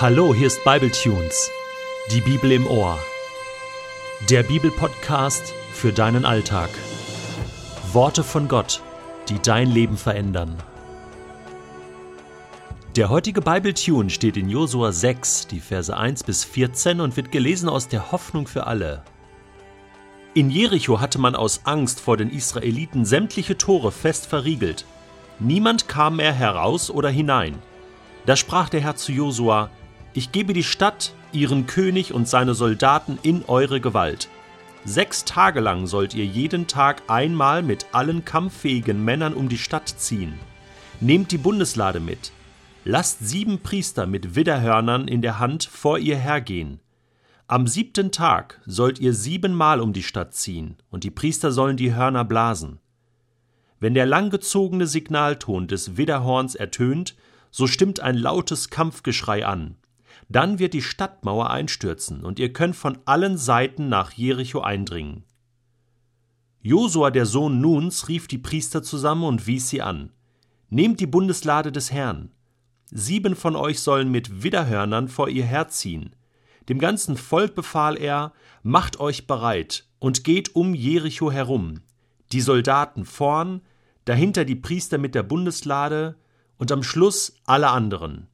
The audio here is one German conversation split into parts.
Hallo, hier ist Bibletunes, die Bibel im Ohr. Der Bibelpodcast für deinen Alltag. Worte von Gott, die dein Leben verändern. Der heutige Bibletune steht in Josua 6, die Verse 1 bis 14 und wird gelesen aus der Hoffnung für alle. In Jericho hatte man aus Angst vor den Israeliten sämtliche Tore fest verriegelt. Niemand kam mehr heraus oder hinein. Da sprach der Herr zu Josua: Ich gebe die Stadt, ihren König und seine Soldaten in eure Gewalt. Sechs Tage lang sollt ihr jeden Tag einmal mit allen kampffähigen Männern um die Stadt ziehen. Nehmt die Bundeslade mit. Lasst sieben Priester mit Widderhörnern in der Hand vor ihr hergehen. Am siebten Tag sollt ihr siebenmal um die Stadt ziehen, und die Priester sollen die Hörner blasen. Wenn der langgezogene Signalton des Widderhorns ertönt, so stimmt ein lautes Kampfgeschrei an. Dann wird die Stadtmauer einstürzen, und ihr könnt von allen Seiten nach Jericho eindringen. Josua, der Sohn Nuns, rief die Priester zusammen und wies sie an. Nehmt die Bundeslade des Herrn. Sieben von euch sollen mit Widderhörnern vor ihr herziehen. Dem ganzen Volk befahl er, macht euch bereit und geht um Jericho herum. Die Soldaten vorn, dahinter die Priester mit der Bundeslade, und am Schluss alle anderen.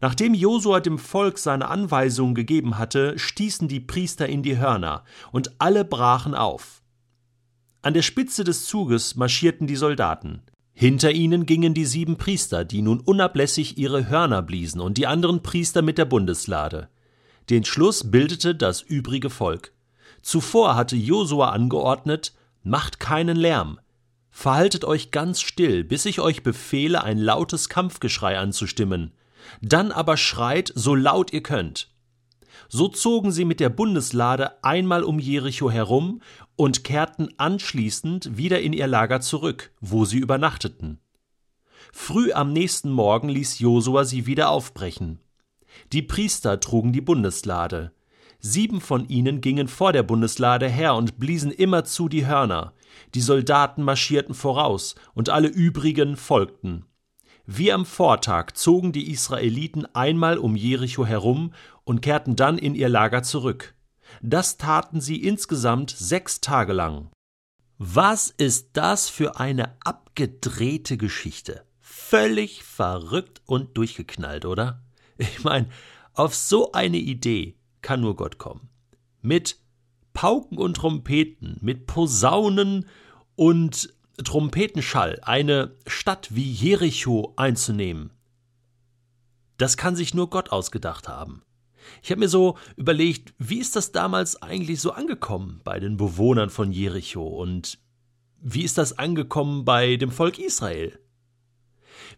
Nachdem Josua dem Volk seine Anweisungen gegeben hatte, stießen die Priester in die Hörner, und alle brachen auf. An der Spitze des Zuges marschierten die Soldaten. Hinter ihnen gingen die sieben Priester, die nun unablässig ihre Hörner bliesen, und die anderen Priester mit der Bundeslade. Den Schluss bildete das übrige Volk. Zuvor hatte Josua angeordnet, macht keinen Lärm, Verhaltet euch ganz still, bis ich euch befehle, ein lautes Kampfgeschrei anzustimmen. Dann aber schreit, so laut ihr könnt. So zogen sie mit der Bundeslade einmal um Jericho herum und kehrten anschließend wieder in ihr Lager zurück, wo sie übernachteten. Früh am nächsten Morgen ließ Josua sie wieder aufbrechen. Die Priester trugen die Bundeslade. Sieben von ihnen gingen vor der Bundeslade her und bliesen immerzu die Hörner. Die Soldaten marschierten voraus, und alle übrigen folgten. Wie am Vortag zogen die Israeliten einmal um Jericho herum und kehrten dann in ihr Lager zurück. Das taten sie insgesamt sechs Tage lang. Was ist das für eine abgedrehte Geschichte? Völlig verrückt und durchgeknallt, oder? Ich meine, auf so eine Idee kann nur Gott kommen. Mit Pauken und Trompeten, mit Posaunen und Trompetenschall eine Stadt wie Jericho einzunehmen. Das kann sich nur Gott ausgedacht haben. Ich habe mir so überlegt, wie ist das damals eigentlich so angekommen bei den Bewohnern von Jericho und wie ist das angekommen bei dem Volk Israel?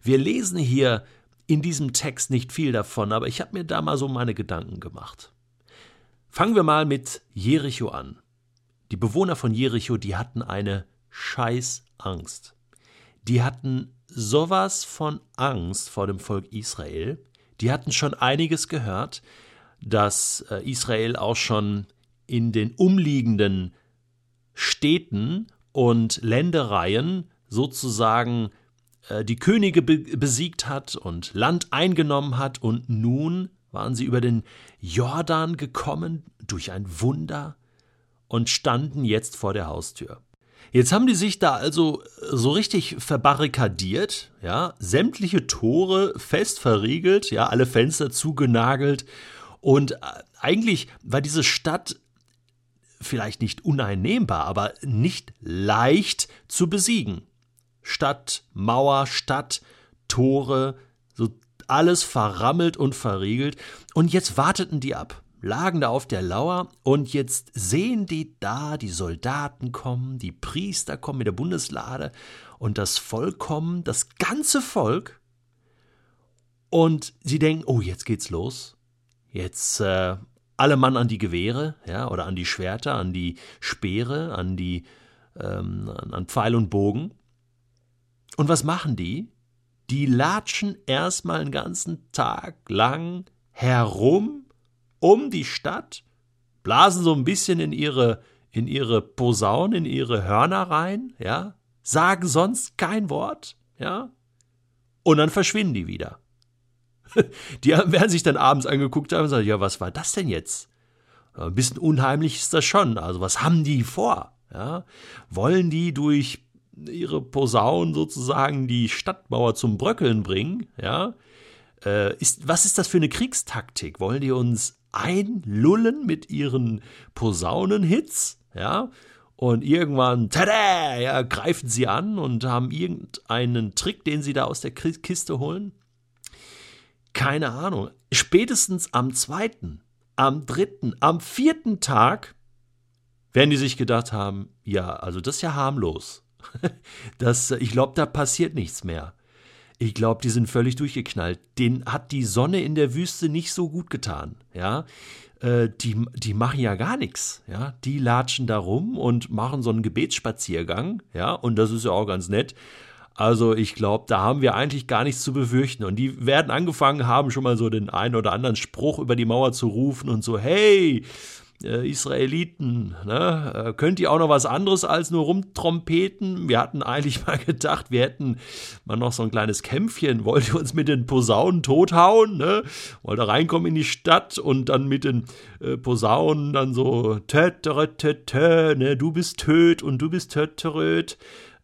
Wir lesen hier in diesem Text nicht viel davon, aber ich habe mir da mal so meine Gedanken gemacht. Fangen wir mal mit Jericho an. Die Bewohner von Jericho, die hatten eine Scheißangst. Die hatten sowas von Angst vor dem Volk Israel. Die hatten schon einiges gehört, dass äh, Israel auch schon in den umliegenden Städten und Ländereien sozusagen äh, die Könige besiegt hat und Land eingenommen hat und nun waren sie über den Jordan gekommen durch ein Wunder und standen jetzt vor der Haustür. Jetzt haben die sich da also so richtig verbarrikadiert, ja, sämtliche Tore fest verriegelt, ja, alle Fenster zugenagelt und äh, eigentlich war diese Stadt vielleicht nicht uneinnehmbar, aber nicht leicht zu besiegen. Stadt, Mauer, Stadt, Tore, so alles verrammelt und verriegelt. Und jetzt warteten die ab, lagen da auf der Lauer und jetzt sehen die da, die Soldaten kommen, die Priester kommen mit der Bundeslade und das Volk kommen, das ganze Volk. Und sie denken, oh, jetzt geht's los. Jetzt äh, alle Mann an die Gewehre, ja, oder an die Schwerter, an die Speere, an die ähm, an Pfeil und Bogen. Und was machen die? die latschen erstmal einen ganzen Tag lang herum um die Stadt, blasen so ein bisschen in ihre, in ihre Posaunen, in ihre Hörner rein, ja, sagen sonst kein Wort, ja, und dann verschwinden die wieder. Die werden sich dann abends angeguckt haben und sagen, ja, was war das denn jetzt? Ein bisschen unheimlich ist das schon. Also was haben die vor? Ja? Wollen die durch ihre Posaunen sozusagen die Stadtmauer zum Bröckeln bringen? Ja? Äh, ist, was ist das für eine Kriegstaktik? Wollen die uns einlullen mit ihren Posaunenhits? Ja? Und irgendwann, tada, ja, greifen sie an und haben irgendeinen Trick, den sie da aus der Kiste holen. Keine Ahnung. Spätestens am zweiten, am dritten, am vierten Tag werden die sich gedacht haben, ja, also das ist ja harmlos. Das, ich glaube, da passiert nichts mehr. Ich glaube, die sind völlig durchgeknallt. Den hat die Sonne in der Wüste nicht so gut getan. Ja, äh, die, die machen ja gar nichts. Ja, die latschen da rum und machen so einen Gebetsspaziergang. Ja, und das ist ja auch ganz nett. Also ich glaube, da haben wir eigentlich gar nichts zu befürchten. Und die werden angefangen haben, schon mal so den einen oder anderen Spruch über die Mauer zu rufen und so, hey, äh, Israeliten, ne? Äh, könnt ihr auch noch was anderes als nur rumtrompeten? Wir hatten eigentlich mal gedacht, wir hätten mal noch so ein kleines Kämpfchen. Wollt ihr uns mit den Posaunen tothauen? Ne? Wollt ihr reinkommen in die Stadt und dann mit den äh, Posaunen dann so tö, tö, tö, tö, ne? Du bist töt und du bist töt,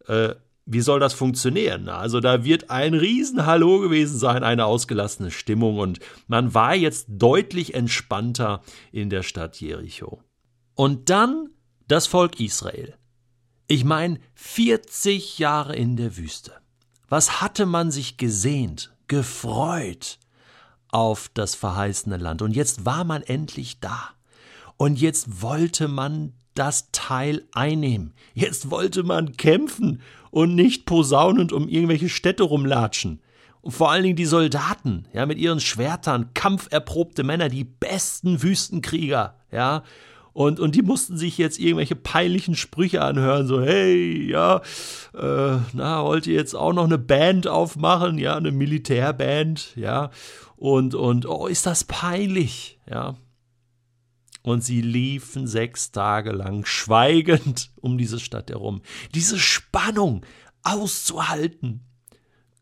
äh, wie soll das funktionieren? Also da wird ein Riesenhallo gewesen sein, eine ausgelassene Stimmung und man war jetzt deutlich entspannter in der Stadt Jericho. Und dann das Volk Israel. Ich meine, 40 Jahre in der Wüste. Was hatte man sich gesehnt, gefreut auf das verheißene Land? Und jetzt war man endlich da. Und jetzt wollte man das Teil einnehmen. Jetzt wollte man kämpfen und nicht posaunend um irgendwelche Städte rumlatschen. Und vor allen Dingen die Soldaten, ja, mit ihren Schwertern, kampferprobte Männer, die besten Wüstenkrieger, ja. Und, und die mussten sich jetzt irgendwelche peinlichen Sprüche anhören, so, hey, ja, äh, na, wollt ihr jetzt auch noch eine Band aufmachen, ja, eine Militärband, ja. Und, und, oh, ist das peinlich, ja. Und sie liefen sechs Tage lang schweigend um diese Stadt herum. Diese Spannung auszuhalten.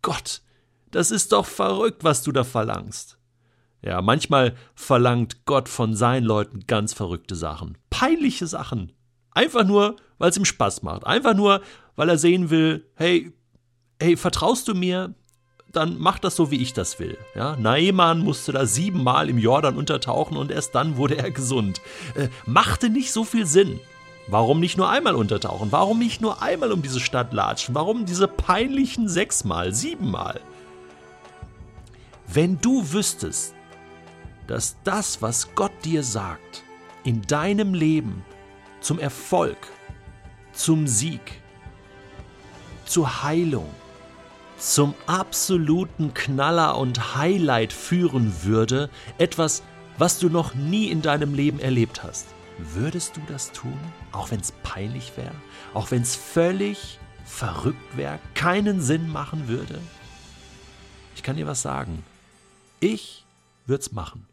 Gott, das ist doch verrückt, was du da verlangst. Ja, manchmal verlangt Gott von seinen Leuten ganz verrückte Sachen. Peinliche Sachen. Einfach nur, weil es ihm Spaß macht. Einfach nur, weil er sehen will, hey, hey, vertraust du mir? Dann mach das so, wie ich das will. Ja, Naaman musste da siebenmal im Jordan untertauchen und erst dann wurde er gesund. Äh, machte nicht so viel Sinn. Warum nicht nur einmal untertauchen? Warum nicht nur einmal um diese Stadt latschen? Warum diese peinlichen sechsmal, siebenmal? Wenn du wüsstest, dass das, was Gott dir sagt, in deinem Leben zum Erfolg, zum Sieg, zur Heilung, zum absoluten Knaller und Highlight führen würde, etwas, was du noch nie in deinem Leben erlebt hast, würdest du das tun, auch wenn es peinlich wäre, auch wenn es völlig verrückt wäre, keinen Sinn machen würde? Ich kann dir was sagen. Ich würde es machen.